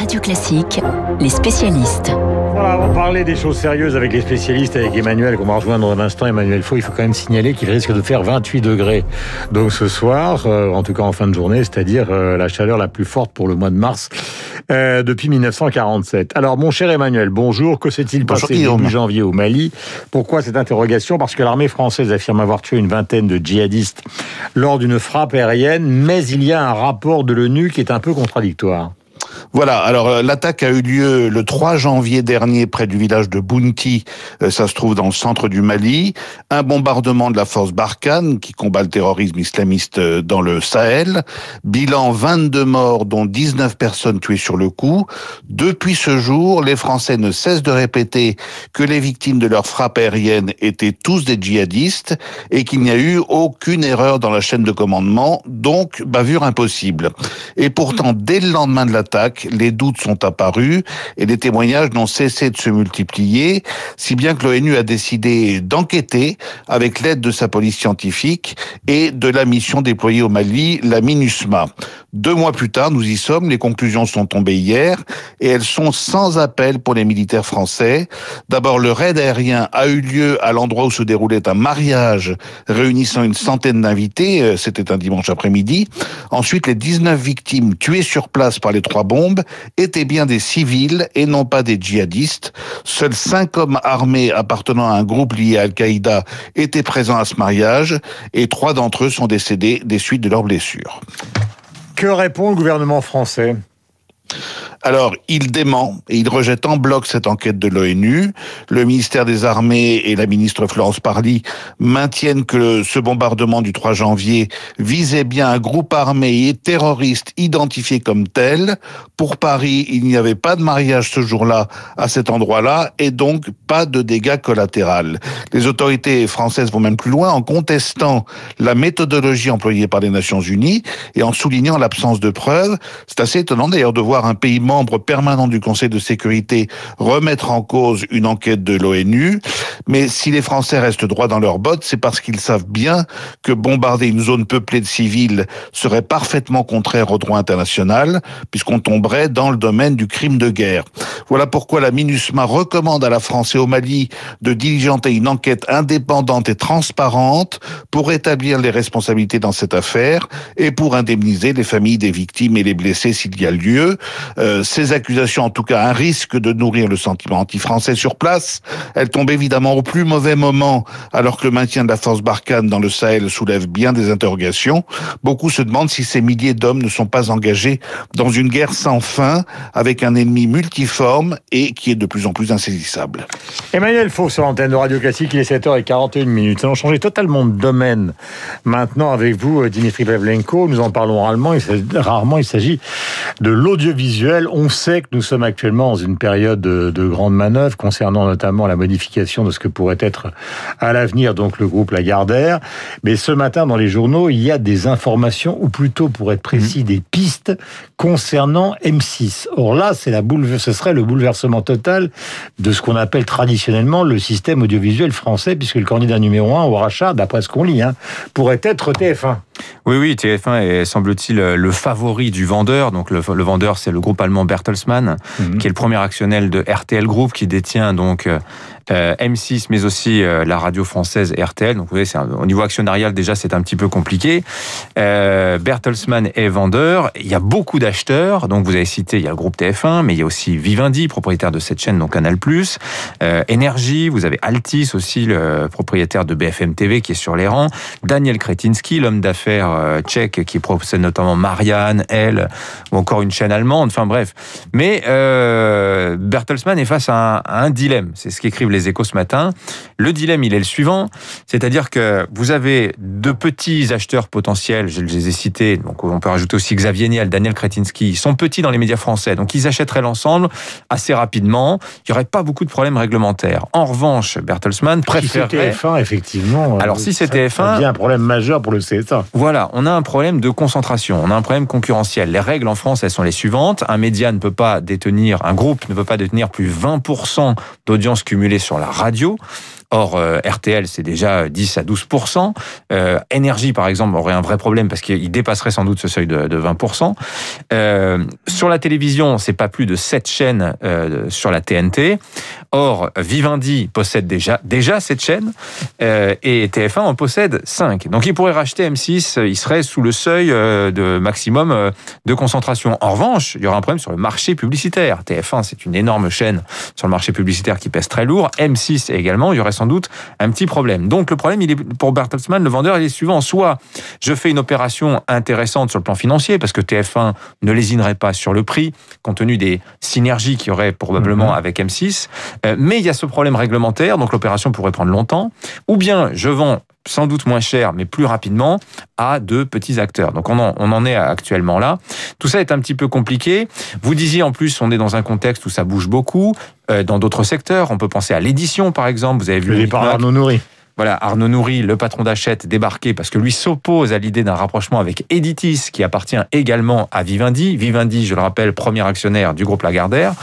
Radio Classique, les spécialistes. Voilà, on va parler des choses sérieuses avec les spécialistes, avec Emmanuel, qu'on va rejoindre dans un instant. Emmanuel Faux, il faut quand même signaler qu'il risque de faire 28 degrés. Donc ce soir, euh, en tout cas en fin de journée, c'est-à-dire euh, la chaleur la plus forte pour le mois de mars euh, depuis 1947. Alors mon cher Emmanuel, bonjour. Que s'est-il passé début janvier au Mali? Pourquoi cette interrogation? Parce que l'armée française affirme avoir tué une vingtaine de djihadistes lors d'une frappe aérienne, mais il y a un rapport de l'ONU qui est un peu contradictoire. Voilà, alors euh, l'attaque a eu lieu le 3 janvier dernier près du village de Bounti, euh, ça se trouve dans le centre du Mali, un bombardement de la force Barkhane qui combat le terrorisme islamiste euh, dans le Sahel, bilan 22 morts dont 19 personnes tuées sur le coup. Depuis ce jour, les Français ne cessent de répéter que les victimes de leur frappe aérienne étaient tous des djihadistes et qu'il n'y a eu aucune erreur dans la chaîne de commandement, donc bavure impossible. Et pourtant, dès le lendemain de l'attaque, les doutes sont apparus et les témoignages n'ont cessé de se multiplier, si bien que l'ONU a décidé d'enquêter avec l'aide de sa police scientifique et de la mission déployée au Mali, la MINUSMA. Deux mois plus tard, nous y sommes, les conclusions sont tombées hier et elles sont sans appel pour les militaires français. D'abord, le raid aérien a eu lieu à l'endroit où se déroulait un mariage réunissant une centaine d'invités, euh, c'était un dimanche après-midi. Ensuite, les 19 victimes tuées sur place par les trois bombes étaient bien des civils et non pas des djihadistes. Seuls cinq hommes armés appartenant à un groupe lié à Al-Qaïda étaient présents à ce mariage et trois d'entre eux sont décédés des suites de leurs blessures. Que répond le gouvernement français? Alors, il dément et il rejette en bloc cette enquête de l'ONU. Le ministère des Armées et la ministre Florence Parly maintiennent que ce bombardement du 3 janvier visait bien un groupe armé et terroriste identifié comme tel. Pour Paris, il n'y avait pas de mariage ce jour-là à cet endroit-là et donc pas de dégâts collatéraux. Les autorités françaises vont même plus loin en contestant la méthodologie employée par les Nations Unies et en soulignant l'absence de preuves. C'est assez étonnant d'ailleurs de voir un pays membre permanent du Conseil de sécurité remettre en cause une enquête de l'ONU. Mais si les Français restent droits dans leurs bottes, c'est parce qu'ils savent bien que bombarder une zone peuplée de civils serait parfaitement contraire au droit international, puisqu'on tomberait dans le domaine du crime de guerre. Voilà pourquoi la MINUSMA recommande à la France et au Mali de diligenter une enquête indépendante et transparente pour établir les responsabilités dans cette affaire et pour indemniser les familles des victimes et les blessés s'il y a lieu. Euh, ces accusations, en tout cas, un risque de nourrir le sentiment anti-français sur place. Elles tombent évidemment au plus mauvais moment, alors que le maintien de la force Barkhane dans le Sahel soulève bien des interrogations. Beaucoup se demandent si ces milliers d'hommes ne sont pas engagés dans une guerre sans fin, avec un ennemi multiforme et qui est de plus en plus insaisissable. Emmanuel Faux sur l'antenne de Radio Classique, il est 7h41 minutes. Nous allons changer totalement de domaine maintenant avec vous, Dimitri Pavlenko. Nous en parlons rarement. rarement, il s'agit de l'audiovisuel on sait que nous sommes actuellement dans une période de, de grande manœuvre concernant notamment la modification de ce que pourrait être à l'avenir donc le groupe Lagardère. Mais ce matin dans les journaux, il y a des informations, ou plutôt pour être précis, mmh. des pistes concernant M6. Or là, c'est la boule, ce serait le bouleversement total de ce qu'on appelle traditionnellement le système audiovisuel français, puisque le candidat numéro un au rachat, d'après ce qu'on lit, hein, pourrait être TF1. Oui, oui, TF1 est, semble-t-il, le favori du vendeur. Donc, le, vendeur, c'est le groupe allemand Bertelsmann, mhm. qui est le premier actionnaire de RTL Group, qui détient donc euh, euh, M6, mais aussi euh, la radio française RTL. Donc, vous voyez, au niveau actionnarial, déjà, c'est un petit peu compliqué. Euh, Bertelsmann est vendeur. Il y a beaucoup d'acheteurs. Donc, vous avez cité, il y a le groupe TF1, mais il y a aussi Vivendi, propriétaire de cette chaîne, donc Canal+. Euh, Énergie, vous avez Altis aussi, le propriétaire de BFM TV, qui est sur les rangs. Daniel Kretinsky, l'homme d'affaires euh, tchèque, qui possède notamment Marianne, Elle, ou encore une chaîne allemande. Enfin, bref. Mais euh, Bertelsmann est face à un, à un dilemme. C'est ce qu'écrivent les échos ce matin. Le dilemme, il est le suivant, c'est-à-dire que vous avez de petits acheteurs potentiels, je les ai cités, donc on peut rajouter aussi Xavier Niel, Daniel Kretinsky, ils sont petits dans les médias français, donc ils achèteraient l'ensemble assez rapidement, il n'y aurait pas beaucoup de problèmes réglementaires. En revanche, Bertelsmann préférerait... Si TF1, effectivement. Alors si c'est TF1... Ça un problème majeur pour le CSA. Voilà, on a un problème de concentration, on a un problème concurrentiel. Les règles en France, elles sont les suivantes. Un média ne peut pas détenir, un groupe ne peut pas détenir plus 20% d'audience cumulée sur la radio. Or, euh, RTL, c'est déjà 10 à 12% euh, Énergie, par exemple, aurait un vrai problème parce qu'il dépasserait sans doute ce seuil de, de 20% euh, Sur la télévision, c'est pas plus de 7 chaînes euh, sur la TNT. Or, Vivendi possède déjà, déjà cette chaîne euh, et TF1 en possède 5. Donc, il pourrait racheter M6, il serait sous le seuil euh, de maximum euh, de concentration. En revanche, il y aura un problème sur le marché publicitaire. TF1, c'est une énorme chaîne sur le marché publicitaire qui pèse très lourd. M6 également, il y aurait sans doute un petit problème. Donc, le problème, il est pour Bertelsmann, le vendeur, il est suivant. Soit je fais une opération intéressante sur le plan financier, parce que TF1 ne lésinerait pas sur le prix, compte tenu des synergies qu'il y aurait probablement mmh. avec M6. Euh, mais il y a ce problème réglementaire, donc l'opération pourrait prendre longtemps. Ou bien je vends sans doute moins cher, mais plus rapidement, à de petits acteurs. Donc on en, on en est actuellement là. Tout ça est un petit peu compliqué. Vous disiez en plus, on est dans un contexte où ça bouge beaucoup. Euh, dans d'autres secteurs, on peut penser à l'édition par exemple. Vous avez vu le départ d'Arnaud Nourri. Voilà, Arnaud Nourri, le patron d'Achette, débarqué parce que lui s'oppose à l'idée d'un rapprochement avec Editis, qui appartient également à Vivendi. Vivendi, je le rappelle, premier actionnaire du groupe Lagardère.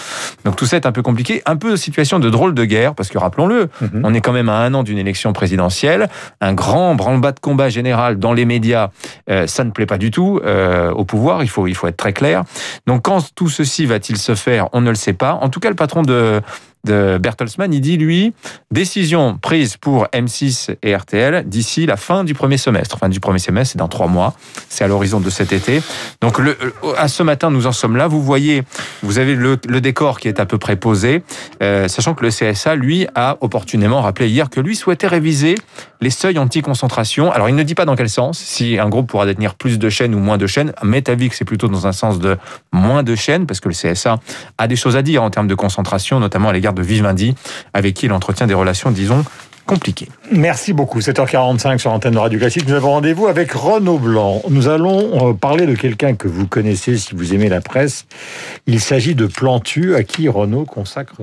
Donc tout ça est un peu compliqué, un peu situation de drôle de guerre, parce que rappelons-le, mhm. on est quand même à un an d'une élection présidentielle, un grand branle-bas de combat général dans les médias, euh, ça ne plaît pas du tout euh, au pouvoir, il faut, il faut être très clair. Donc quand tout ceci va-t-il se faire, on ne le sait pas. En tout cas, le patron de de Bertelsmann, il dit, lui, décision prise pour M6 et RTL d'ici la fin du premier semestre. Fin du premier semestre, c'est dans trois mois. C'est à l'horizon de cet été. Donc, le, à ce matin, nous en sommes là. Vous voyez, vous avez le, décor qui est à peu près posé, euh, sachant que le CSA, lui, a opportunément rappelé hier que lui souhaitait réviser les seuils anti-concentration. Alors, il ne dit pas dans quel sens, si un groupe pourra détenir plus de chaînes ou moins de chaînes. que c'est plutôt dans un sens de moins de chaînes, parce que le CSA a des choses à dire en termes de concentration, notamment à l'égard de Vivendi, avec qui il entretient des relations, disons, compliquées. Merci beaucoup. 7h45 sur l'antenne de Radio Classique. Nous avons rendez-vous avec Renaud Blanc. Nous allons euh, parler de quelqu'un que vous connaissez si vous aimez la presse. Il s'agit de Plantu, à qui Renaud consacre.